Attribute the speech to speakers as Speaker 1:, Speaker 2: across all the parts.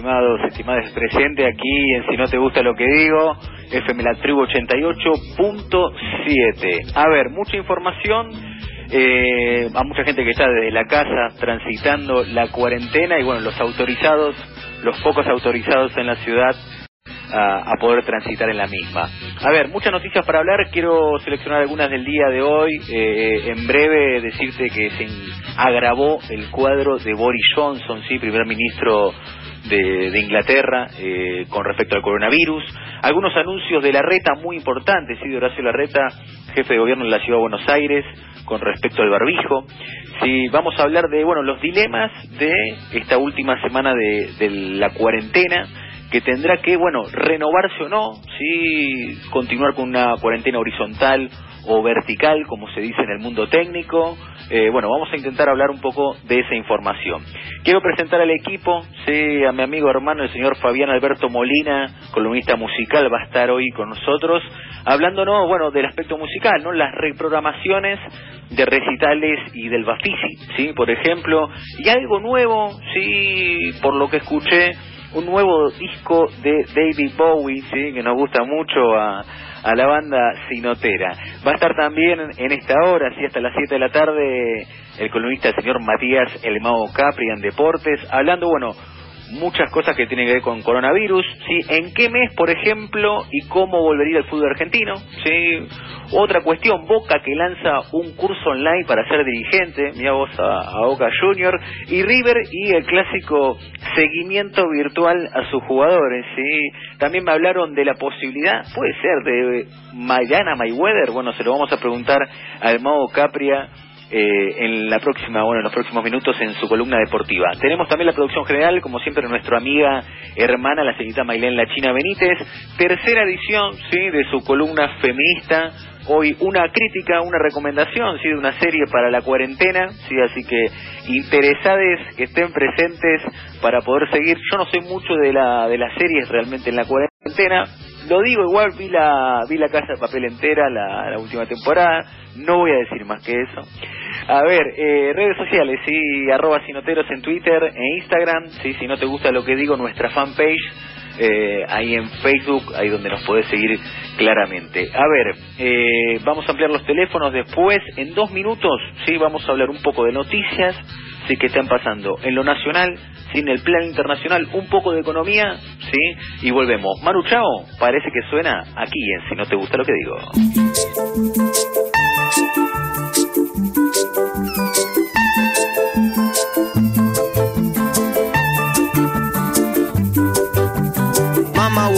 Speaker 1: estimados, estimadas presente aquí en Si no te gusta lo que digo, FM La Tribu 88.7. A ver, mucha información, eh, a mucha gente que está desde la casa transitando la cuarentena y bueno, los autorizados, los pocos autorizados en la ciudad a, poder transitar en la misma. A ver, muchas noticias para hablar, quiero seleccionar algunas del día de hoy. Eh, en breve decirte que se agravó el cuadro de Boris Johnson, sí, primer ministro de, Inglaterra, eh, con respecto al coronavirus. Algunos anuncios de la reta muy importantes, sí, de Horacio Larreta, jefe de gobierno en la ciudad de Buenos Aires, con respecto al barbijo. Sí, vamos a hablar de, bueno, los dilemas de esta última semana de, de la cuarentena que tendrá que, bueno, renovarse o no, sí, continuar con una cuarentena horizontal o vertical, como se dice en el mundo técnico. Eh, bueno, vamos a intentar hablar un poco de esa información. Quiero presentar al equipo, sí, a mi amigo hermano, el señor Fabián Alberto Molina, columnista musical, va a estar hoy con nosotros, hablándonos, bueno, del aspecto musical, ¿no? Las reprogramaciones de recitales y del Bafisi, ¿sí? Por ejemplo, y algo nuevo, sí, por lo que escuché, un nuevo disco de David Bowie, ¿sí? que nos gusta mucho a, a la banda Sinotera. Va a estar también en esta hora, sí, hasta las 7 de la tarde, el columnista el señor Matías El Capri en Deportes, hablando, bueno, muchas cosas que tienen que ver con coronavirus, ¿sí? ¿En qué mes, por ejemplo, y cómo volvería el fútbol argentino? ¿Sí? Otra cuestión, Boca que lanza un curso online para ser dirigente, mira vos a, Boca Junior, y River y el clásico seguimiento virtual a sus jugadores, ¿sí? También me hablaron de la posibilidad, puede ser, de Mayana Mayweather, bueno, se lo vamos a preguntar al Mago Capria, eh, en la próxima, bueno, en los próximos minutos en su columna deportiva. Tenemos también la producción general, como siempre, nuestra amiga hermana, la señorita Mailén La China Benítez, tercera edición, sí, de su columna feminista. Hoy una crítica, una recomendación, sí, de una serie para la cuarentena, sí, así que interesades que estén presentes para poder seguir. Yo no sé mucho de la de las series realmente en la cuarentena, lo digo igual, vi la, vi la Casa de Papel entera, la, última temporada, no voy a decir más que eso. A ver, eh, redes sociales, sí, arroba sinoteros en Twitter e Instagram, sí, si no te gusta lo que digo, nuestra fanpage, eh, ahí en Facebook, ahí donde nos podés seguir claramente. A ver, eh, vamos a ampliar los teléfonos después, en dos minutos, sí, vamos a hablar un poco de noticias, que están pasando en lo nacional, sin el plan internacional, un poco de economía, ¿sí? Y volvemos. Manu Chao, parece que suena aquí en Si no te gusta lo que digo.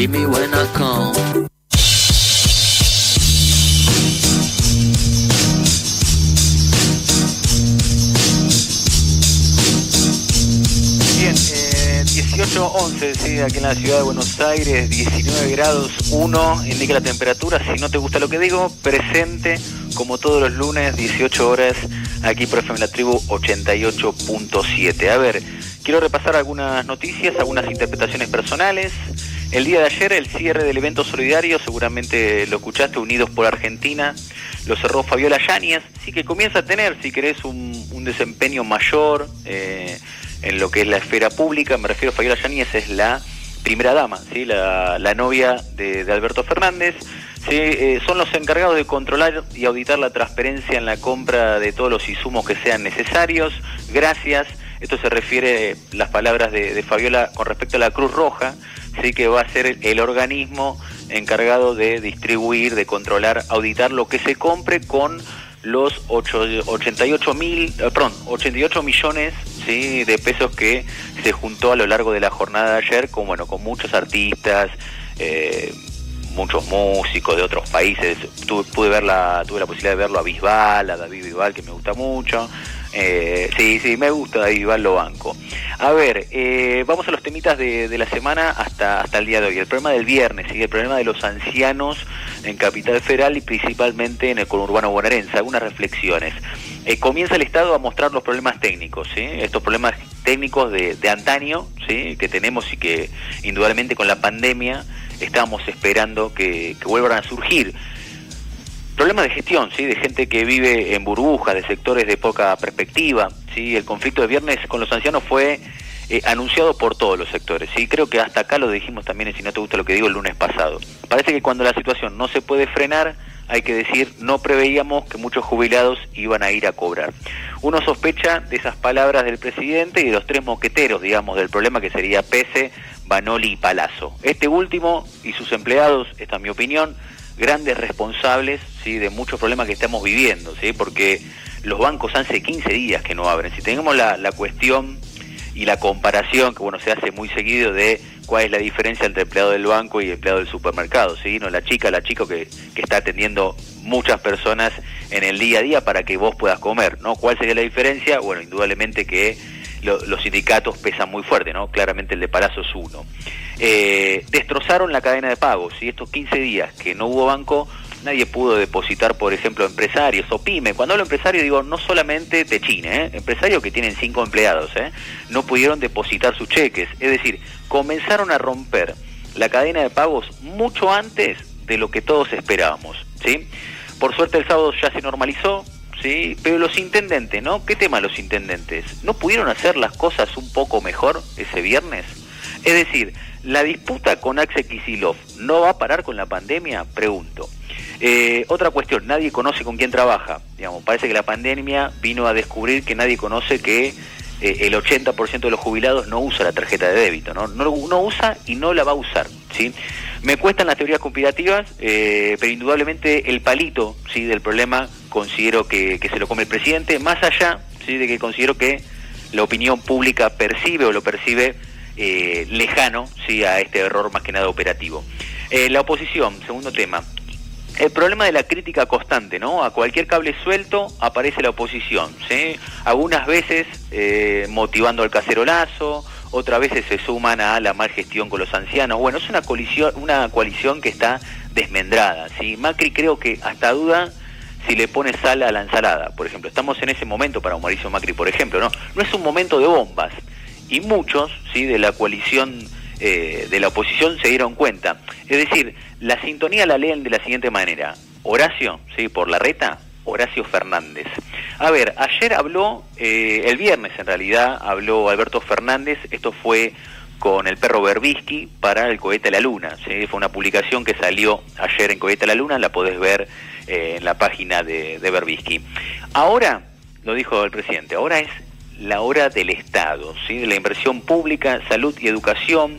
Speaker 2: Hit me when I come.
Speaker 1: Bien, eh, 18-11, sí, aquí en la ciudad de Buenos Aires, 19 grados 1, indica la temperatura. Si no te gusta lo que digo, presente como todos los lunes, 18 horas, aquí por FM La Tribu 88.7. A ver, quiero repasar algunas noticias, algunas interpretaciones personales. El día de ayer, el cierre del evento solidario, seguramente lo escuchaste, Unidos por Argentina, lo cerró Fabiola Yáñez, sí que comienza a tener, si querés, un, un desempeño mayor eh, en lo que es la esfera pública, me refiero a Fabiola Yáñez, es la primera dama, ¿sí? la, la novia de, Alberto Fernández, ¿sí? Eh, son los encargados de controlar y auditar la transparencia en la compra de todos los insumos que sean necesarios, gracias, esto se refiere las palabras de, de Fabiola con respecto a la Cruz Roja, sí que va a ser el, organismo encargado de distribuir, de controlar, auditar lo que se compre con los ocho- 88 mil, eh, perdón, 88 millones ¿sí? de pesos que se juntó a lo largo de la jornada de ayer con bueno con muchos artistas, eh, muchos músicos de otros países. Tuve, pude ver la, tuve la posibilidad de verlo a Bisbal, a David Bisbal, que me gusta mucho. Eh, sí, sí, me gusta Bisbal, lo banco. A ver, eh, vamos a los temitas de, de la semana hasta, hasta el día de hoy. El problema del viernes, ¿sí? el problema de los ancianos en Capital Federal y principalmente en el conurbano bonaerense. Algunas reflexiones. Eh, comienza el Estado a mostrar los problemas técnicos, ¿sí? estos problemas técnicos de, antaño ¿sí? que tenemos y que indudablemente con la pandemia estábamos esperando que vuelvan a surgir. Problemas de gestión, ¿sí? de gente que vive en burbujas, de sectores de poca perspectiva. ¿sí? El conflicto de viernes con los ancianos fue eh, anunciado por todos los sectores. ¿sí? Creo que hasta acá lo dijimos también, si no te gusta lo que digo, el lunes pasado. Parece que cuando la situación no se puede frenar, hay que decir, no preveíamos que muchos jubilados iban a ir a cobrar. Uno sospecha de esas palabras del presidente y de los tres moqueteros, digamos, del problema que sería Pese, Banoli y Palazzo. Este último y sus empleados, esta es mi opinión, grandes responsables ¿sí? de muchos problemas que estamos viviendo, ¿sí? porque los bancos hace 15 días que no abren. Si tenemos la, la cuestión y la comparación, que bueno, se hace muy seguido de cuál es la diferencia entre empleado del banco y empleado del supermercado, ¿sí? No, la chica, la chico que, que está atendiendo muchas personas en el día a día para que vos puedas comer, ¿no? ¿Cuál sería la diferencia? Bueno, indudablemente que lo, los sindicatos pesan muy fuerte, ¿no? Claramente el de Palazzo es uno. Eh, destrozaron la cadena de pagos, y estos 15 días que no hubo banco, nadie pudo depositar, por ejemplo, empresarios o pyme. Cuando hablo empresario digo no solamente de China, ¿eh? empresarios que tienen cinco empleados, ¿eh? no pudieron depositar sus cheques. Es decir, comenzaron a romper la cadena de pagos mucho antes de lo que todos esperábamos. ¿sí? Por suerte el sábado ya se normalizó, ¿sí? pero los intendentes, ¿no? ¿Qué tema los intendentes? ¿No pudieron hacer las cosas un poco mejor ese viernes? Es decir, ¿la disputa con Axel Kisilov no va a parar con la pandemia? Pregunto. Eh, otra cuestión, nadie conoce con quién trabaja. Digamos, parece que la pandemia vino a descubrir que nadie conoce que eh, el 80% de los jubilados no usa la tarjeta de débito, ¿no? No, no usa y no la va a usar, ¿sí? Me cuestan las teorías conspirativas, eh, pero indudablemente el palito, ¿sí? Del problema considero que, que se lo come el presidente, más allá, ¿sí? De que considero que la opinión pública percibe o lo percibe eh, lejano, ¿sí? A este error más que nada operativo. Eh, la oposición, segundo tema, el problema de la crítica constante, ¿no? A cualquier cable suelto aparece la oposición, ¿sí? Algunas veces eh, motivando al cacerolazo, otras veces se suman a la mal gestión con los ancianos. Bueno, es una coalición, una coalición que está desmendrada, ¿sí? Macri creo que hasta duda si le pone sal a la ensalada, por ejemplo. Estamos en ese momento para Mauricio Macri, por ejemplo, ¿no? No es un momento de bombas. Y muchos, ¿sí? De la coalición eh, de la oposición se dieron cuenta. Es decir, la sintonía la leen de la siguiente manera. Horacio, ¿sí? Por la reta, Horacio Fernández. A ver, ayer habló, eh, el viernes en realidad, habló Alberto Fernández, esto fue con el perro Berbisky para el cohete a la luna. Fue una publicación que salió ayer en Cohete a la Luna, la podés ver eh, en la página de, de Berbisky. Ahora, lo dijo el presidente, ahora es la hora del Estado, ¿sí? de la inversión pública, salud y educación.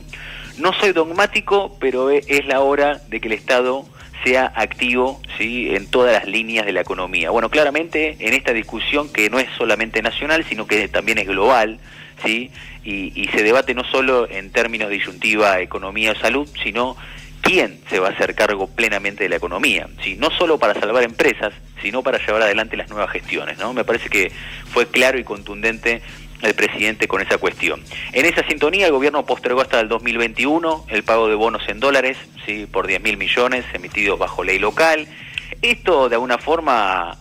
Speaker 1: No soy dogmático, pero es la hora de que el Estado sea activo ¿sí? en todas las líneas de la economía. Bueno, claramente en esta discusión que no es solamente nacional, sino que también es global, ¿sí? Y, se debate no solo en términos de disyuntiva economía o salud, sino quién se va a hacer cargo plenamente de la economía, ¿sí? no solo para salvar empresas, sino para llevar adelante las nuevas gestiones. ¿no? Me parece que fue claro y contundente el presidente con esa cuestión. En esa sintonía, el gobierno postergó hasta el 2021 el pago de bonos en dólares ¿sí? por 10 mil millones emitidos bajo ley local. Esto, de alguna forma,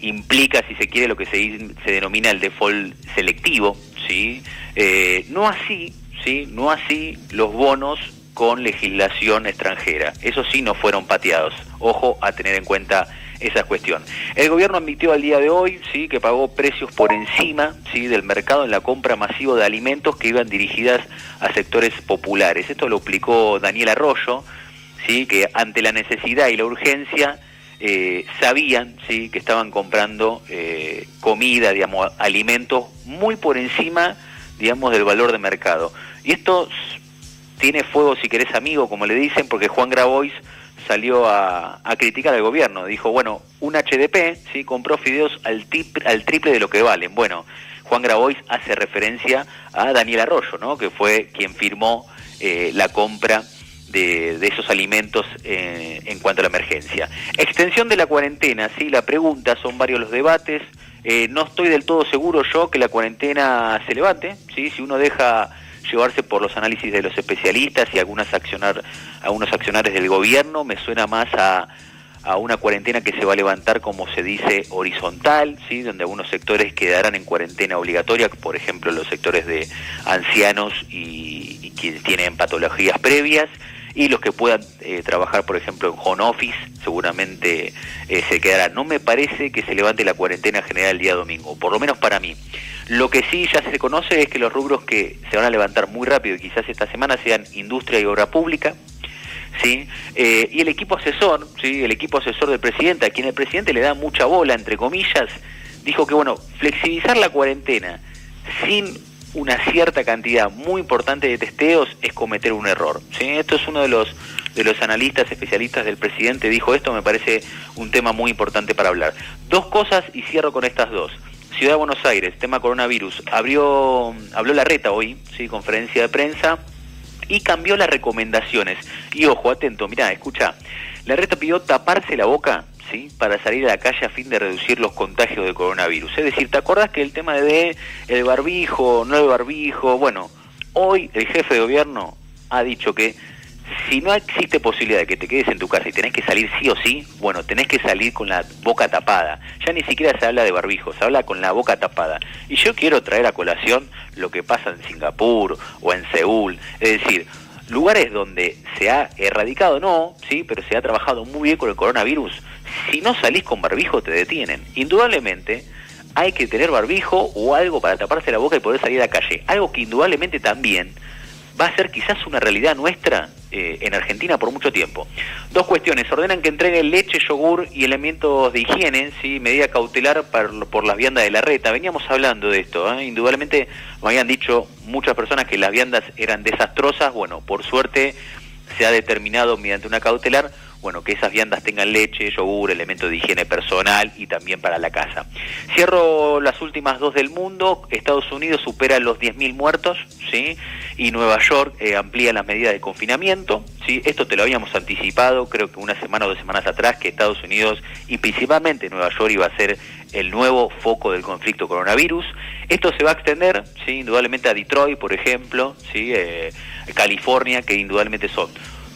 Speaker 1: implica, si se quiere, lo que se, se denomina el default selectivo, ¿sí? Eh, no así, ¿sí? No así los bonos con legislación extranjera. Eso sí no fueron pateados. Ojo a tener en cuenta esa cuestión. El gobierno admitió al día de hoy, sí, que pagó precios por encima, sí, del mercado en la compra masiva de alimentos que iban dirigidas a sectores populares. Esto lo explicó Daniel Arroyo, sí, que ante la necesidad y la urgencia eh, sabían sí que estaban comprando eh, comida, digamos, alimentos muy por encima, digamos, del valor de mercado. Y esto tiene fuego, si querés, amigo, como le dicen, porque Juan Grabois salió a, criticar al gobierno. Dijo, bueno, un HDP sí compró fideos al, al triple de lo que valen. Bueno, Juan Grabois hace referencia a Daniel Arroyo, ¿no? que fue quien firmó eh, la compra de, esos alimentos eh, en cuanto a la emergencia. Extensión de la cuarentena, sí, la pregunta, son varios los debates. Eh, no estoy del todo seguro yo que la cuarentena se levante, ¿sí? si uno deja llevarse por los análisis de los especialistas y algunas accionar, algunos accionarios del gobierno, me suena más a, a una cuarentena que se va a levantar, como se dice, horizontal, ¿sí? donde algunos sectores quedarán en cuarentena obligatoria, por ejemplo los sectores de ancianos y, y quienes tienen patologías previas, y los que puedan eh, trabajar, por ejemplo, en home office, seguramente eh, se quedarán. No me parece que se levante la cuarentena general el día domingo, por lo menos para mí. Lo que sí ya se conoce es que los rubros que se van a levantar muy rápido, y quizás esta semana, sean industria y obra pública, ¿sí? Eh, y el equipo asesor, ¿sí? El equipo asesor del presidente, a quien el presidente le da mucha bola, entre comillas, dijo que, bueno, flexibilizar la cuarentena sin una cierta cantidad muy importante de testeos es cometer un error. ¿sí? Esto es uno de los, de los analistas especialistas del presidente, dijo esto, me parece un tema muy importante para hablar. Dos cosas y cierro con estas dos. Ciudad de Buenos Aires, tema coronavirus, abrió, habló la reta hoy, ¿sí? conferencia de prensa, y cambió las recomendaciones. Y ojo, atento, mirá, escucha, la reta pidió taparse la boca para salir a la calle a fin de reducir los contagios de coronavirus. Es decir, ¿te acordás que el tema de el barbijo, no el barbijo? Bueno, hoy el jefe de gobierno ha dicho que si no existe posibilidad de que te quedes en tu casa y tenés que salir sí o sí, bueno, tenés que salir con la boca tapada. Ya ni siquiera se habla de barbijo, se habla con la boca tapada. Y yo quiero traer a colación lo que pasa en Singapur o en Seúl. Es decir, lugares donde se ha erradicado, no, sí, pero se ha trabajado muy bien con el coronavirus, si no salís con barbijo te detienen. Indudablemente hay que tener barbijo o algo para taparse la boca y poder salir a la calle. Algo que indudablemente también va a ser quizás una realidad nuestra eh, en Argentina por mucho tiempo. Dos cuestiones. Ordenan que entreguen leche, yogur y elementos de higiene, ¿sí? medida cautelar por, por las viandas de la reta. Veníamos hablando de esto. ¿eh? Indudablemente me habían dicho muchas personas que las viandas eran desastrosas. Bueno, por suerte se ha determinado mediante una cautelar bueno, que esas viandas tengan leche, yogur, elementos de higiene personal y también para la casa. Cierro las últimas dos del mundo. Estados Unidos supera los 10.000 muertos, ¿sí? Y Nueva York eh, amplía las medidas de confinamiento, ¿sí? Esto te lo habíamos anticipado, creo que una semana o dos semanas atrás, que Estados Unidos y principalmente Nueva York iba a ser el nuevo foco del conflicto coronavirus. Esto se va a extender, ¿sí? Indudablemente a Detroit, por ejemplo, ¿sí? Eh, California, que indudablemente son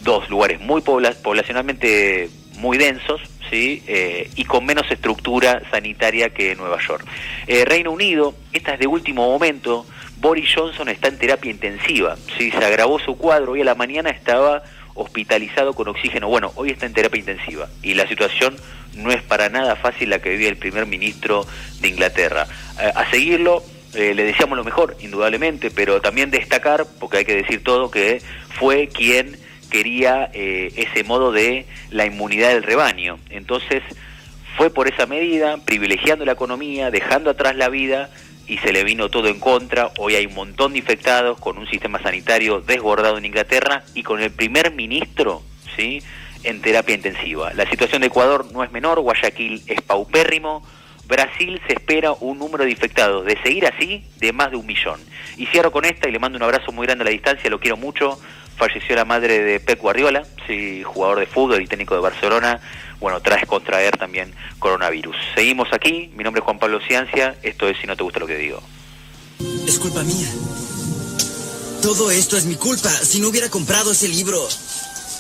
Speaker 1: dos lugares muy poblacionalmente muy densos, ¿sí? Eh, y con menos estructura sanitaria que Nueva York. Eh, Reino Unido, esta es de último momento, Boris Johnson está en terapia intensiva, ¿sí? se agravó su cuadro, hoy a la mañana estaba hospitalizado con oxígeno, bueno, hoy está en terapia intensiva y la situación no es para nada fácil la que vive el primer ministro de Inglaterra. Eh, a seguirlo, eh, le deseamos lo mejor, indudablemente, pero también destacar, porque hay que decir todo, que fue quien quería eh, ese modo de la inmunidad del rebaño. Entonces, fue por esa medida, privilegiando la economía, dejando atrás la vida y se le vino todo en contra. Hoy hay un montón de infectados con un sistema sanitario desbordado en Inglaterra y con el primer ministro, ¿sí? en terapia intensiva. La situación de Ecuador no es menor, Guayaquil es paupérrimo, Brasil se espera un número de infectados, de seguir así, de más de un millón. Y cierro con esta y le mando un abrazo muy grande a la distancia, lo quiero mucho. Falleció la madre de Pep Guardiola, sí, jugador de fútbol y técnico de Barcelona. Bueno, trae contraer también coronavirus. Seguimos aquí, mi nombre es Juan Pablo Ciancia, esto es Si no te gusta lo que digo.
Speaker 3: Es culpa mía. Todo esto es mi culpa. Si no hubiera comprado ese libro,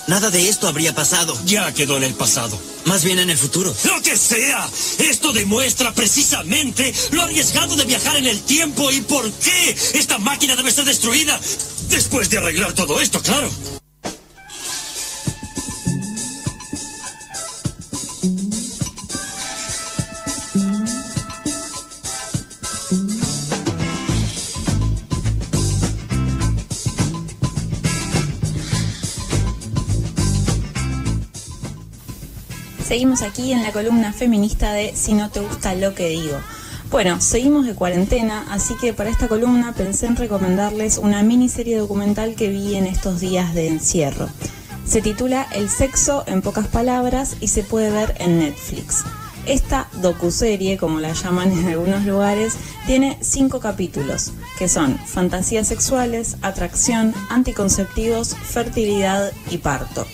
Speaker 3: Nada de esto habría pasado.
Speaker 4: Ya quedó en el pasado.
Speaker 3: Más bien en el futuro.
Speaker 4: Lo que sea. Esto demuestra precisamente lo arriesgado de viajar en el tiempo y por qué esta máquina debe ser destruida. Después de arreglar todo esto, claro.
Speaker 5: Seguimos aquí en la columna feminista de Si no te gusta lo que digo. Bueno, seguimos de cuarentena, así que para esta columna pensé en recomendarles una miniserie documental que vi en estos días de encierro. Se titula El sexo en pocas palabras y se puede ver en Netflix. Esta docuserie, como la llaman en algunos lugares, tiene cinco capítulos, que son fantasías sexuales, atracción, anticonceptivos, fertilidad y parto.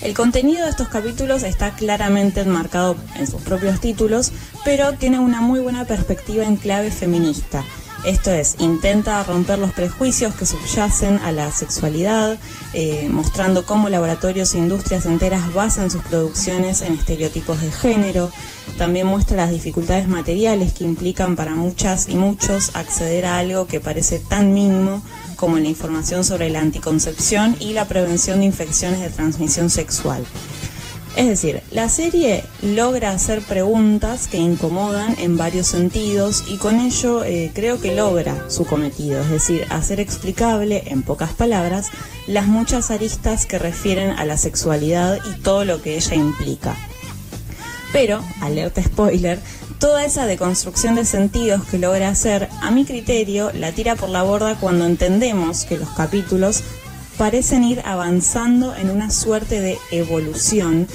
Speaker 5: El contenido de estos capítulos está claramente enmarcado en sus propios títulos, pero tiene una muy buena perspectiva en clave feminista. Esto es, intenta romper los prejuicios que subyacen a la sexualidad, eh, mostrando cómo laboratorios e industrias enteras basan sus producciones en estereotipos de género. También muestra las dificultades materiales que implican para muchas y muchos acceder a algo que parece tan mínimo como la información sobre la anticoncepción y la prevención de infecciones de transmisión sexual. Es decir, la serie logra hacer preguntas que incomodan en varios sentidos y con ello eh, creo que logra su cometido, es decir, hacer explicable en pocas palabras las muchas aristas que refieren a la sexualidad y todo lo que ella implica. Pero, alerta spoiler, toda esa deconstrucción de sentidos que logra hacer, a mi criterio, la tira por la borda cuando entendemos que los capítulos parecen ir avanzando en una suerte de evolución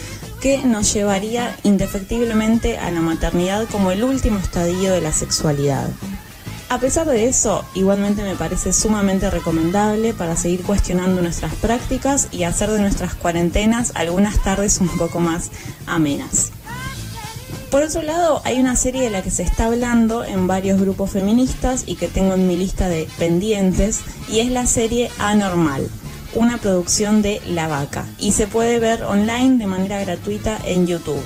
Speaker 5: que nos llevaría indefectiblemente a la maternidad como el último estadio de la sexualidad. A pesar de eso, igualmente me parece sumamente recomendable para seguir cuestionando nuestras prácticas y hacer de nuestras cuarentenas algunas tardes un poco más amenas. Por otro lado, hay una serie de la que se está hablando en varios grupos feministas y que tengo en mi lista de pendientes, y es la serie Anormal, una producción de La Vaca, y se puede ver online de manera gratuita en YouTube.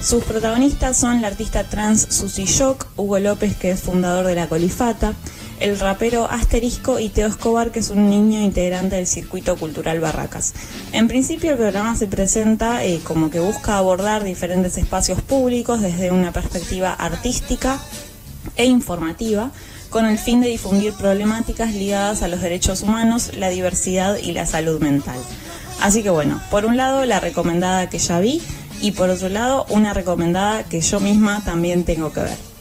Speaker 5: Sus protagonistas son la artista trans Susie Shock, Hugo López, que es fundador de La Colifata, el rapero Asterisco y Teo Escobar, que es un niño integrante del circuito cultural Barracas. En principio el programa se presenta eh, como que busca abordar diferentes espacios públicos desde una perspectiva artística e informativa con el fin de difundir problemáticas ligadas a los derechos humanos, la diversidad y la salud mental. Así que bueno, por un lado la recomendada que ya vi y por otro lado una recomendada que yo misma también tengo que ver.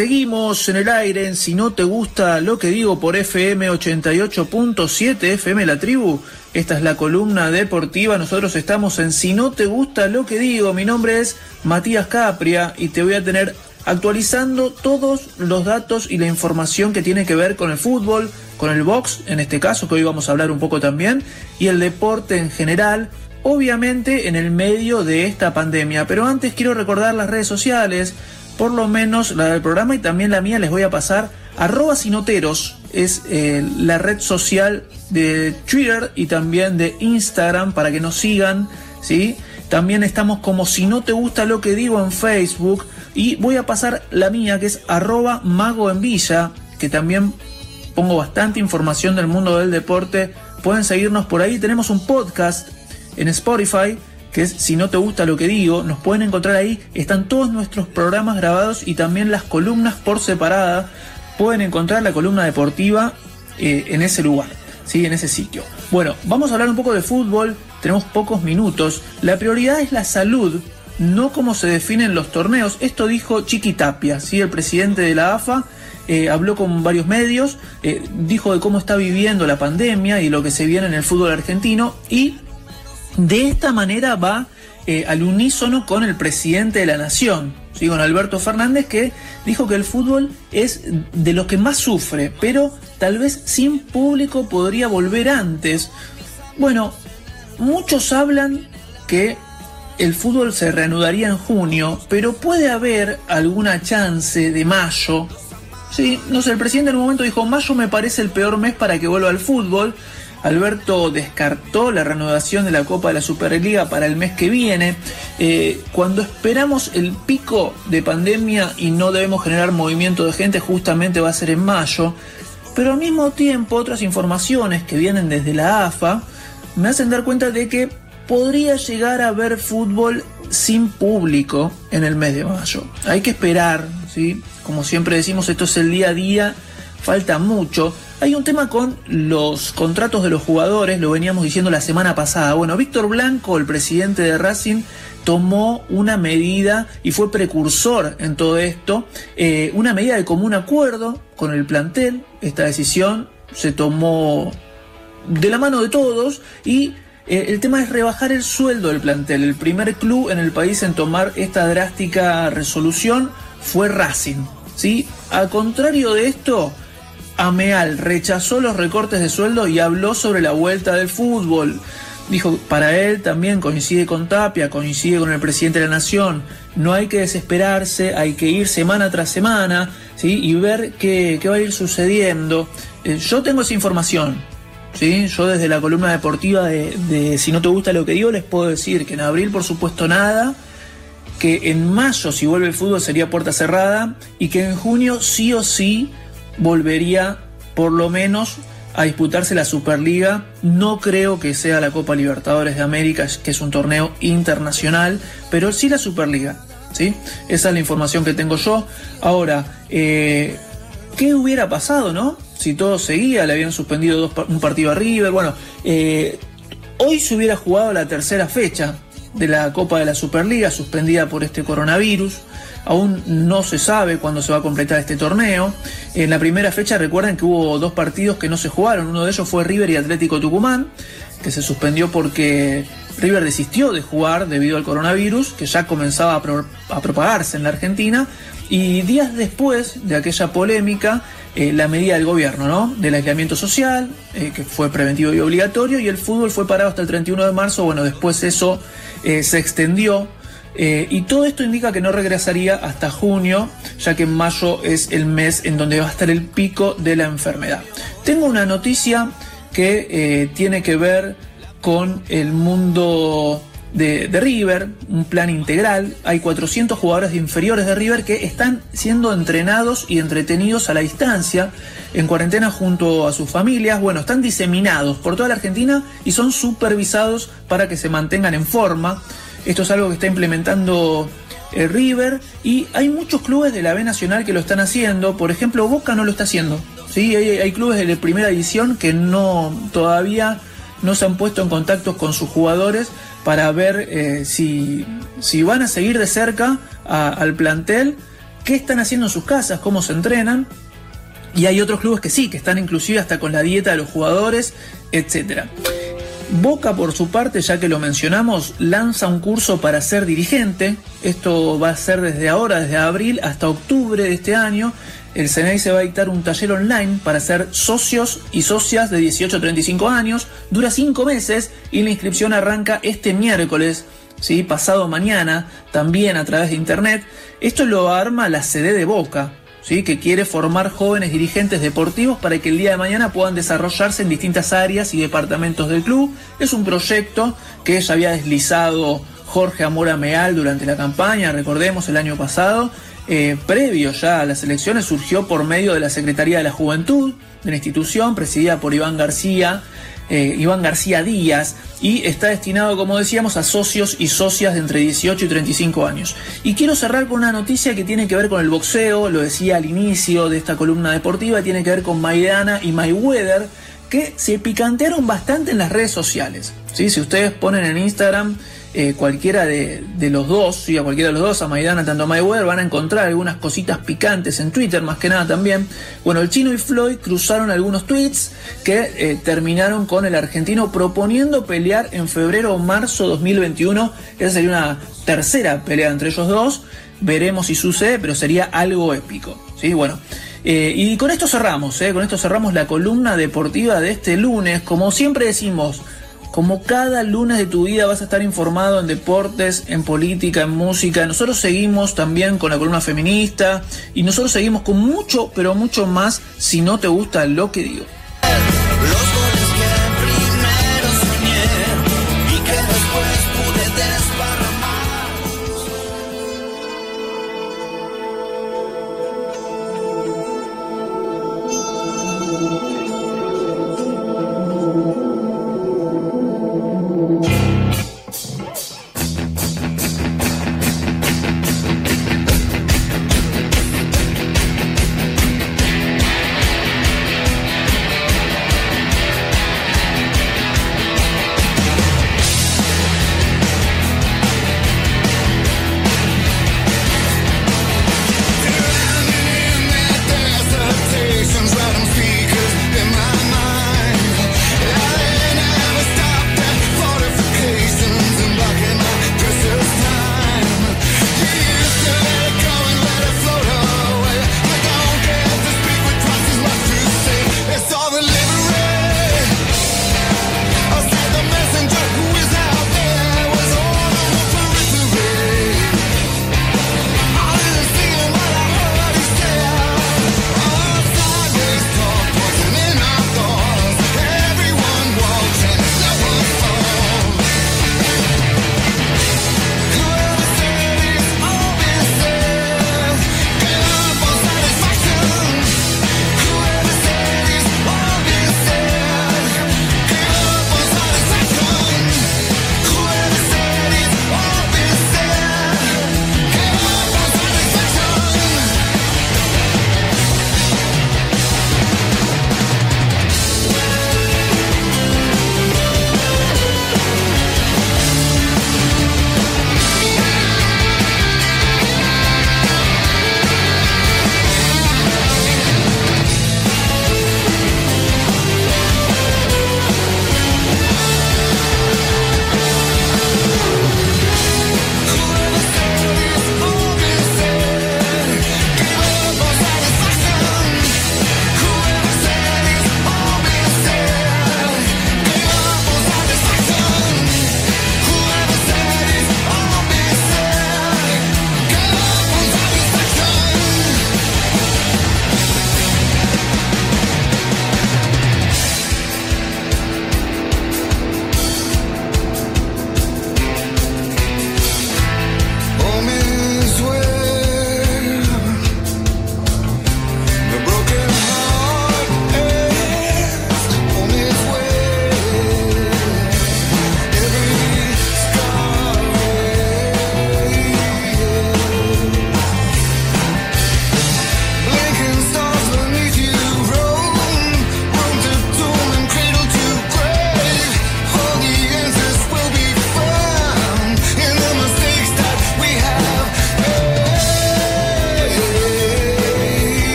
Speaker 6: Seguimos en el aire en Si no te gusta lo que digo por FM 88.7 FM La Tribu. Esta es la columna deportiva. Nosotros estamos en Si no te gusta lo que digo. Mi nombre es Matías Capria y te voy a tener actualizando todos los datos y la información que tiene que ver con el fútbol, con el box, en este caso, que hoy vamos a hablar un poco también, y el deporte en general, obviamente en el medio de esta pandemia. Pero antes quiero recordar las redes sociales, por lo menos la del programa y también la mía les voy a pasar. Arroba Sinoteros es eh, la red social de Twitter y también de Instagram para que nos sigan, ¿sí? También estamos como si no te gusta lo que digo en Facebook y voy a pasar la mía que es arroba mago en villa, que también pongo bastante información del mundo del deporte. Pueden seguirnos por ahí. Tenemos un podcast en Spotify que es Si no te gusta lo que digo, nos pueden encontrar ahí, están todos nuestros programas grabados y también las columnas por separada, pueden encontrar la columna deportiva eh, en ese lugar, ¿sí? en ese sitio. Bueno, vamos a hablar un poco de fútbol, tenemos pocos minutos, la prioridad es la salud, no como se definen los torneos, esto dijo Chiqui Tapia, ¿sí? el presidente de la AFA, eh, habló con varios medios, eh, dijo de cómo está viviendo la pandemia y lo que se viene en el fútbol argentino. Y de esta manera va eh, al unísono con el presidente de la nación, con Alberto Fernández, que dijo que el fútbol es de lo que más sufre, pero tal vez sin público podría volver antes. Bueno, muchos hablan que el fútbol se reanudaría en junio, pero puede haber alguna chance de mayo. Sí, no sé, el presidente en un momento dijo, mayo me parece el peor mes para que vuelva al fútbol. Alberto descartó la reanudación de la Copa de la Superliga para el mes que viene. Eh, cuando esperamos el pico de pandemia y no debemos generar movimiento de gente, justamente va a ser en mayo. Pero al mismo tiempo, otras informaciones que vienen desde la AFA me hacen dar cuenta de que podría llegar a haber fútbol sin público en el mes de mayo. Hay que esperar, ¿sí? Como siempre decimos, esto es el día a día, falta mucho. Hay un tema con los contratos de los jugadores, lo veníamos diciendo la semana pasada. Bueno, Víctor Blanco, el presidente de Racing, tomó una medida y fue precursor en todo esto, eh, una medida de común acuerdo con el plantel. Esta decisión se tomó de la mano de todos y eh, el tema es rebajar el sueldo del plantel. El primer club en el país en tomar esta drástica resolución fue Racing. ¿sí? A contrario de esto, Ameal rechazó los recortes de sueldo y habló sobre la vuelta del fútbol. Dijo, para él también coincide con Tapia, coincide con el presidente de la Nación. No hay que desesperarse, hay que ir semana tras semana ¿sí? y ver qué, va a ir sucediendo. Eh, yo tengo esa información. ¿sí? Yo desde la columna deportiva de, de Si no te gusta lo que digo, les puedo decir que en abril, por supuesto, nada que en mayo si vuelve el fútbol sería puerta cerrada y que en junio sí o sí volvería por lo menos a disputarse la Superliga. No creo que sea la Copa Libertadores de América, que es un torneo internacional, pero sí la Superliga. ¿sí? Esa es la información que tengo yo. Ahora, eh, ¿qué hubiera pasado, no? Si todo seguía, le habían suspendido un partido a River. Bueno, eh, hoy se hubiera jugado la tercera fecha de la Copa de la Superliga, suspendida por este coronavirus. Aún no se sabe cuándo se va a completar este torneo. En la primera fecha recuerden que hubo dos partidos que no se jugaron. Uno de ellos fue River y Atlético Tucumán, que se suspendió porque River desistió de jugar debido al coronavirus, que ya comenzaba a, propagarse en la Argentina. Y días después de aquella polémica, eh, la medida del gobierno, ¿no? Del aislamiento social, eh, que fue preventivo y obligatorio, y el fútbol fue parado hasta el 31 de marzo. Bueno, después eso eh, se extendió eh, y todo esto indica que no regresaría hasta junio, ya que mayo es el mes en donde va a estar el pico de la enfermedad. Tengo una noticia que eh, tiene que ver con el mundo de, River, un plan integral. Hay 400 jugadores inferiores de River que están siendo entrenados y entretenidos a la distancia, en cuarentena junto a sus familias. Bueno, están diseminados por toda la Argentina y son supervisados para que se mantengan en forma. Esto es algo que está implementando el eh, River y hay muchos clubes de la B Nacional que lo están haciendo. Por ejemplo, Boca no lo está haciendo. ¿sí? Hay, clubes de la primera división que no todavía no se han puesto en contacto con sus jugadores para ver eh, si, si, van a seguir de cerca al plantel qué están haciendo en sus casas, cómo se entrenan. Y hay otros clubes que sí, que están inclusive hasta con la dieta de los jugadores, etc. Boca, por su parte, ya que lo mencionamos, lanza un curso para ser dirigente. Esto va a ser desde ahora, desde abril hasta octubre de este año. El CNI se va a dictar un taller online para ser socios y socias de 18 a 35 años. Dura 5 meses y la inscripción arranca este miércoles, ¿sí? pasado mañana, también a través de internet. Esto lo arma la sede de Boca, ¿sí? que quiere formar jóvenes dirigentes deportivos para que el día de mañana puedan desarrollarse en distintas áreas y departamentos del club. Es un proyecto que ya había deslizado Jorge Amora Meal durante la campaña, recordemos el año pasado. Eh, previo ya a las elecciones surgió por medio de la Secretaría de la Juventud de la institución, presidida por Iván García, eh, Iván García Díaz, y está destinado, como decíamos, a socios y socias de entre 18 y 35 años. Y quiero cerrar con una noticia que tiene que ver con el boxeo, lo decía al inicio de esta columna deportiva, tiene que ver con Maidana y Mayweather, que se picantearon bastante en las redes sociales. ¿sí? Si ustedes ponen en Instagram eh, cualquiera de, los dos, sí, a cualquiera de los dos, a Maidana, tanto a Mayweather, van a encontrar algunas cositas picantes en Twitter, más que nada también. Bueno, el chino y Floyd cruzaron algunos tweets que eh, terminaron con el argentino proponiendo pelear en febrero o marzo 2021. Esa sería una tercera pelea entre ellos dos. Veremos si sucede, pero sería algo épico. ¿sí? Bueno. Eh, y con esto cerramos, con esto cerramos la columna deportiva de este lunes. Como siempre decimos, como cada lunes de tu vida vas a estar informado en deportes, en política, en música. Nosotros seguimos también con la columna feminista y nosotros seguimos con mucho, pero mucho más si no te gusta lo que digo.
Speaker 7: Los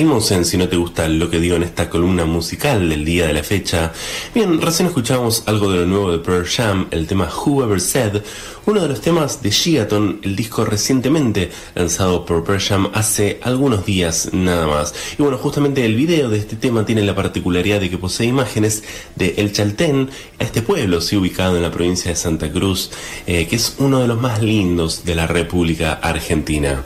Speaker 7: Seguimos en Si no te gusta lo que digo en esta columna musical del día de la fecha. Bien, recién escuchamos algo de lo nuevo de Pearl Jam, el tema Whoever Said, uno de los temas de Gigaton, el disco recientemente lanzado por Pearl Jam hace algunos días nada más. Y bueno, justamente el video de este tema tiene la particularidad de que posee imágenes de El Chaltén, este pueblo, sí, ubicado en la provincia de Santa Cruz, eh, que es uno de los más lindos de la República Argentina.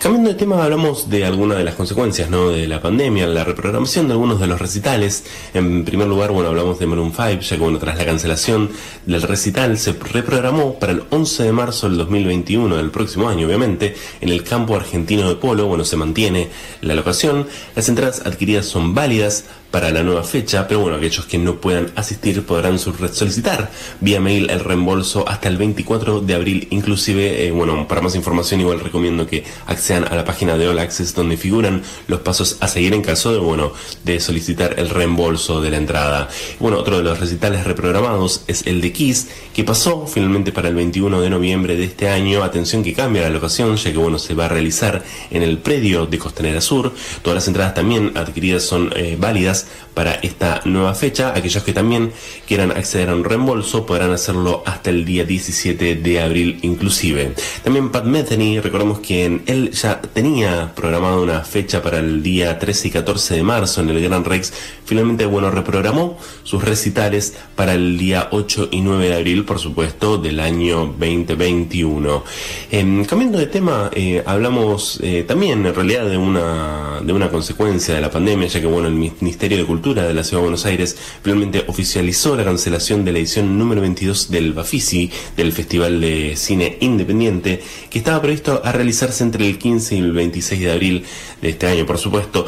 Speaker 7: Cambiando de tema, hablamos de algunas de las consecuencias ¿no? De la pandemia, la reprogramación de algunos de los recitales. En primer lugar, bueno, hablamos de Maroon 5, ya que bueno, tras la cancelación del recital se reprogramó para el 11 de marzo del 2021, del próximo año, obviamente, en el campo argentino de polo. Bueno, se mantiene la locación. Las entradas adquiridas son válidas para la nueva fecha, pero bueno, aquellos que no puedan asistir podrán solicitar vía mail el reembolso hasta el 24 de abril, inclusive, eh, bueno, para más información igual recomiendo que accedan a la página de All Access donde figuran los pasos a seguir en caso de, bueno, de solicitar el reembolso de la entrada. Bueno, otro de los recitales reprogramados es el de Kiss, que pasó finalmente para el 21 de noviembre de este año. Atención que cambia la locación, ya que, bueno, se va a realizar en el predio de Costanera Sur. Todas las entradas también adquiridas son eh, válidas this, para esta nueva fecha. Aquellos que también quieran acceder a un reembolso podrán hacerlo hasta el día 17 de abril inclusive. También Pat Metheny, recordemos que él ya tenía programada una fecha para el día 13 y 14 de marzo en el Gran Rex. Finalmente, bueno, reprogramó sus recitales para el día 8 y 9 de abril, por supuesto, del año 2021. Em, cambiando de tema, eh, hablamos eh, también en realidad de una, de una consecuencia de la pandemia, ya que bueno, el Ministerio de Cultura de la Ciudad de Buenos Aires finalmente oficializó la cancelación de la edición número 22 del Bafisi, del Festival de Cine Independiente, que estaba previsto a realizarse entre el 15 y el 26 de abril de este año, por supuesto.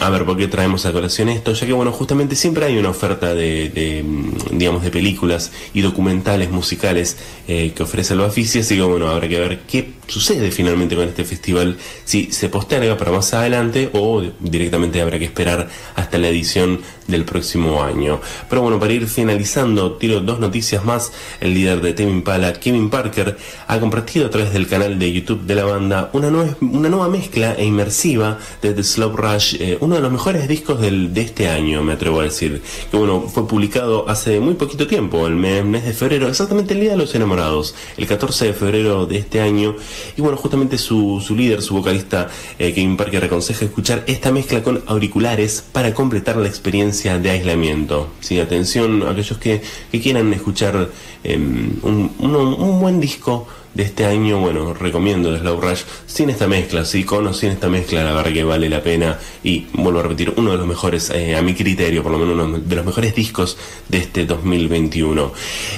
Speaker 7: a ver, ¿por qué traemos a colación esto? Ya que, bueno, justamente siempre hay una oferta de, mm, digamos, de películas y documentales musicales eh, que ofrece el Bafisi, así que, bueno, habrá que ver qué sucede finalmente con este festival, si se posterga para más adelante o directamente habrá que esperar hasta la edición and del próximo año. Pero bueno, para ir finalizando, tiro dos noticias más. El líder de Tame Impala, Kevin Parker, ha compartido a través del canal de YouTube de la banda una nueva, una nueva mezcla e inmersiva de The Slow Rush, eh, uno de los mejores discos del, de este año, me atrevo a decir. Que bueno, fue publicado hace muy poquito tiempo, el mes, de febrero, exactamente el Día de los Enamorados, el 14 de febrero de este año. Y bueno, justamente su, su líder, su vocalista, eh, Kevin Parker, aconseja escuchar esta mezcla con auriculares para completar la experiencia de aislamiento. Sí, atención a aquellos que, que quieran escuchar em, un, un buen disco de este año, bueno, recomiendo Slow Rush sin esta mezcla, sí, con o sin esta mezcla, la verdad que vale la pena. Y vuelvo a repetir, uno de los mejores, eh, a mi criterio, por lo menos uno de los mejores discos de este 2021.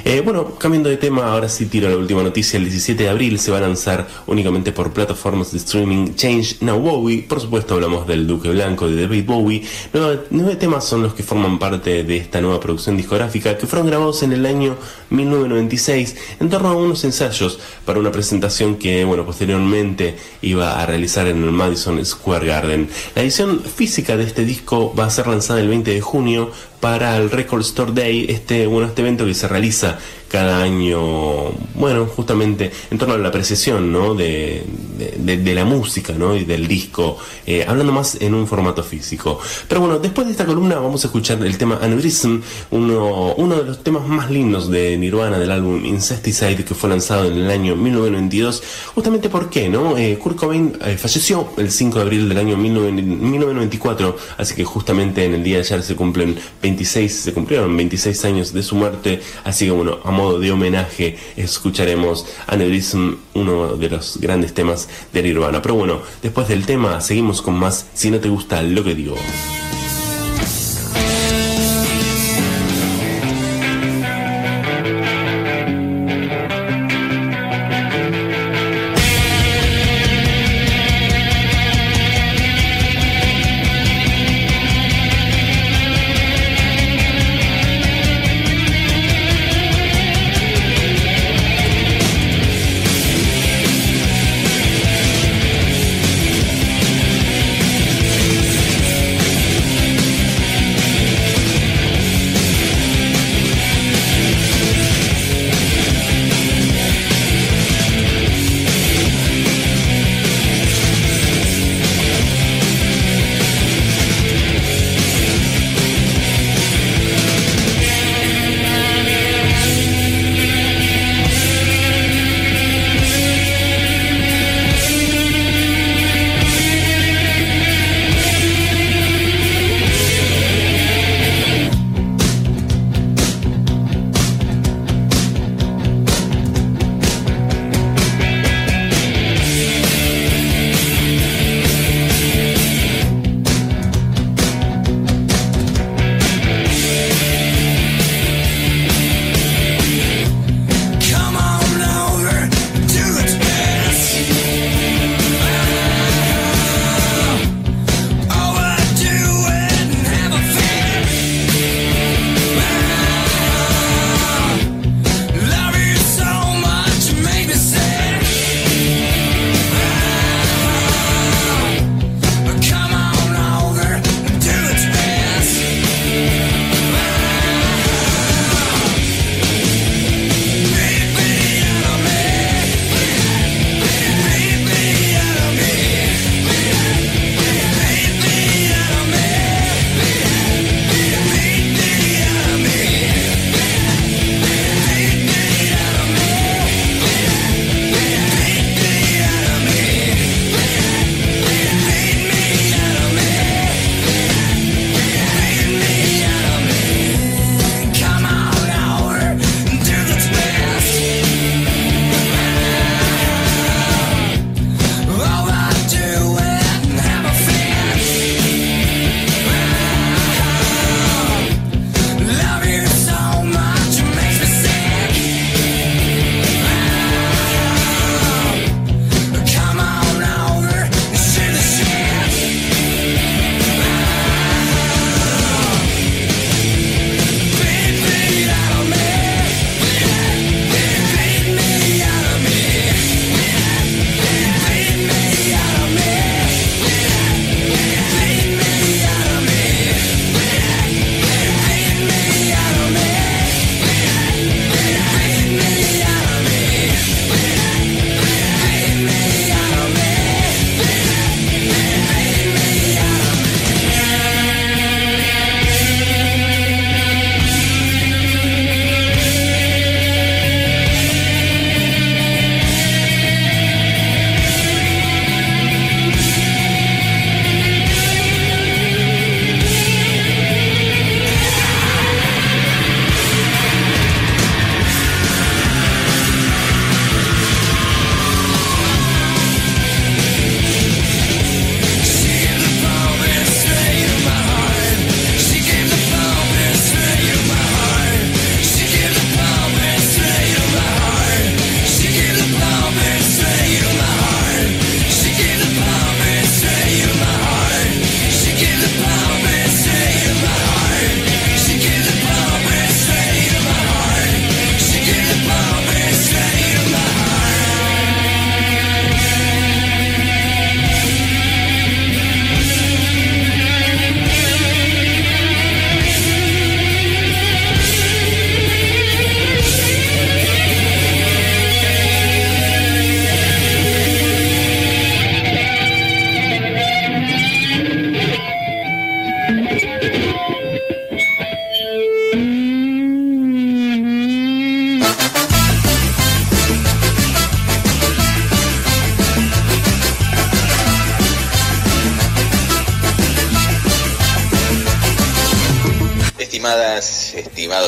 Speaker 7: Eh, bueno, cambiando de tema, ahora sí tiro la última noticia, el 17 de abril se va a lanzar únicamente por plataformas de streaming Change Now Bowie, por supuesto hablamos del Duque Blanco, de David Bowie, nueve, nueve temas son los que forman parte de esta nueva producción discográfica que fueron grabados en el año 1996 en torno a unos ensayos para una presentación que, bueno, posteriormente iba a realizar en el Madison Square Garden. La edición física de este disco va a ser lanzada el 20 de junio para el Record Store Day, este, bueno, este evento que se realiza cada año, bueno, justamente en torno a la apreciación ¿no? de, de, la música ¿no? y del disco, eh, hablando más en un formato físico. Pero bueno, después de esta columna vamos a escuchar el tema Aneurysm, uno, uno de los temas más lindos de Nirvana del álbum Incesticide que fue lanzado en el año 1992, justamente porque ¿no? Eh, Kurt Cobain eh, falleció el 5 de abril del año 1994, así que justamente en el día de ayer se cumplen 26, se cumplieron 26 años de su muerte, así que bueno, modo de homenaje escucharemos Aneurysm, uno de los grandes temas de Nirvana. Pero bueno, después del tema seguimos con más si no te gusta lo que digo.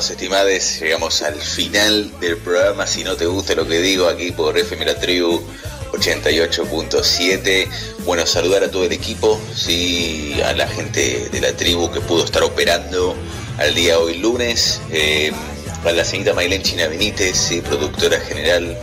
Speaker 8: Estimados, estimades, llegamos al final del programa. Si no te gusta lo que digo aquí por FM La Tribu 88.7. Bueno, saludar a todo el equipo, sí, a la gente de la tribu que pudo estar operando al día hoy lunes. Eh, a la señorita Maylén China Benítez, sí, productora general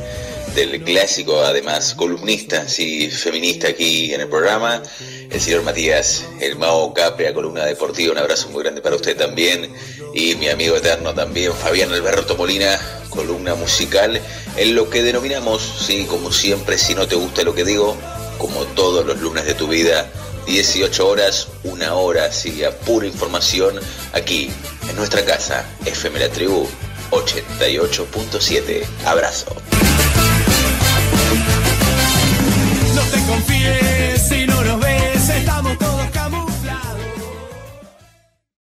Speaker 8: del clásico, además columnista, sí, feminista aquí en el programa. El señor Matías, el Mao Capria, columna deportiva, un abrazo muy grande para usted también. Y mi amigo eterno también, Fabián Alberto Molina, columna musical, en lo que denominamos, sí, como siempre, si no te gusta lo que digo, como todos los lunes de tu vida, 18 horas, una hora, sí, a pura información, aquí, en nuestra casa, FM La Tribu 88.7. Abrazo.
Speaker 9: te confíes, si no nos ves, estamos todos.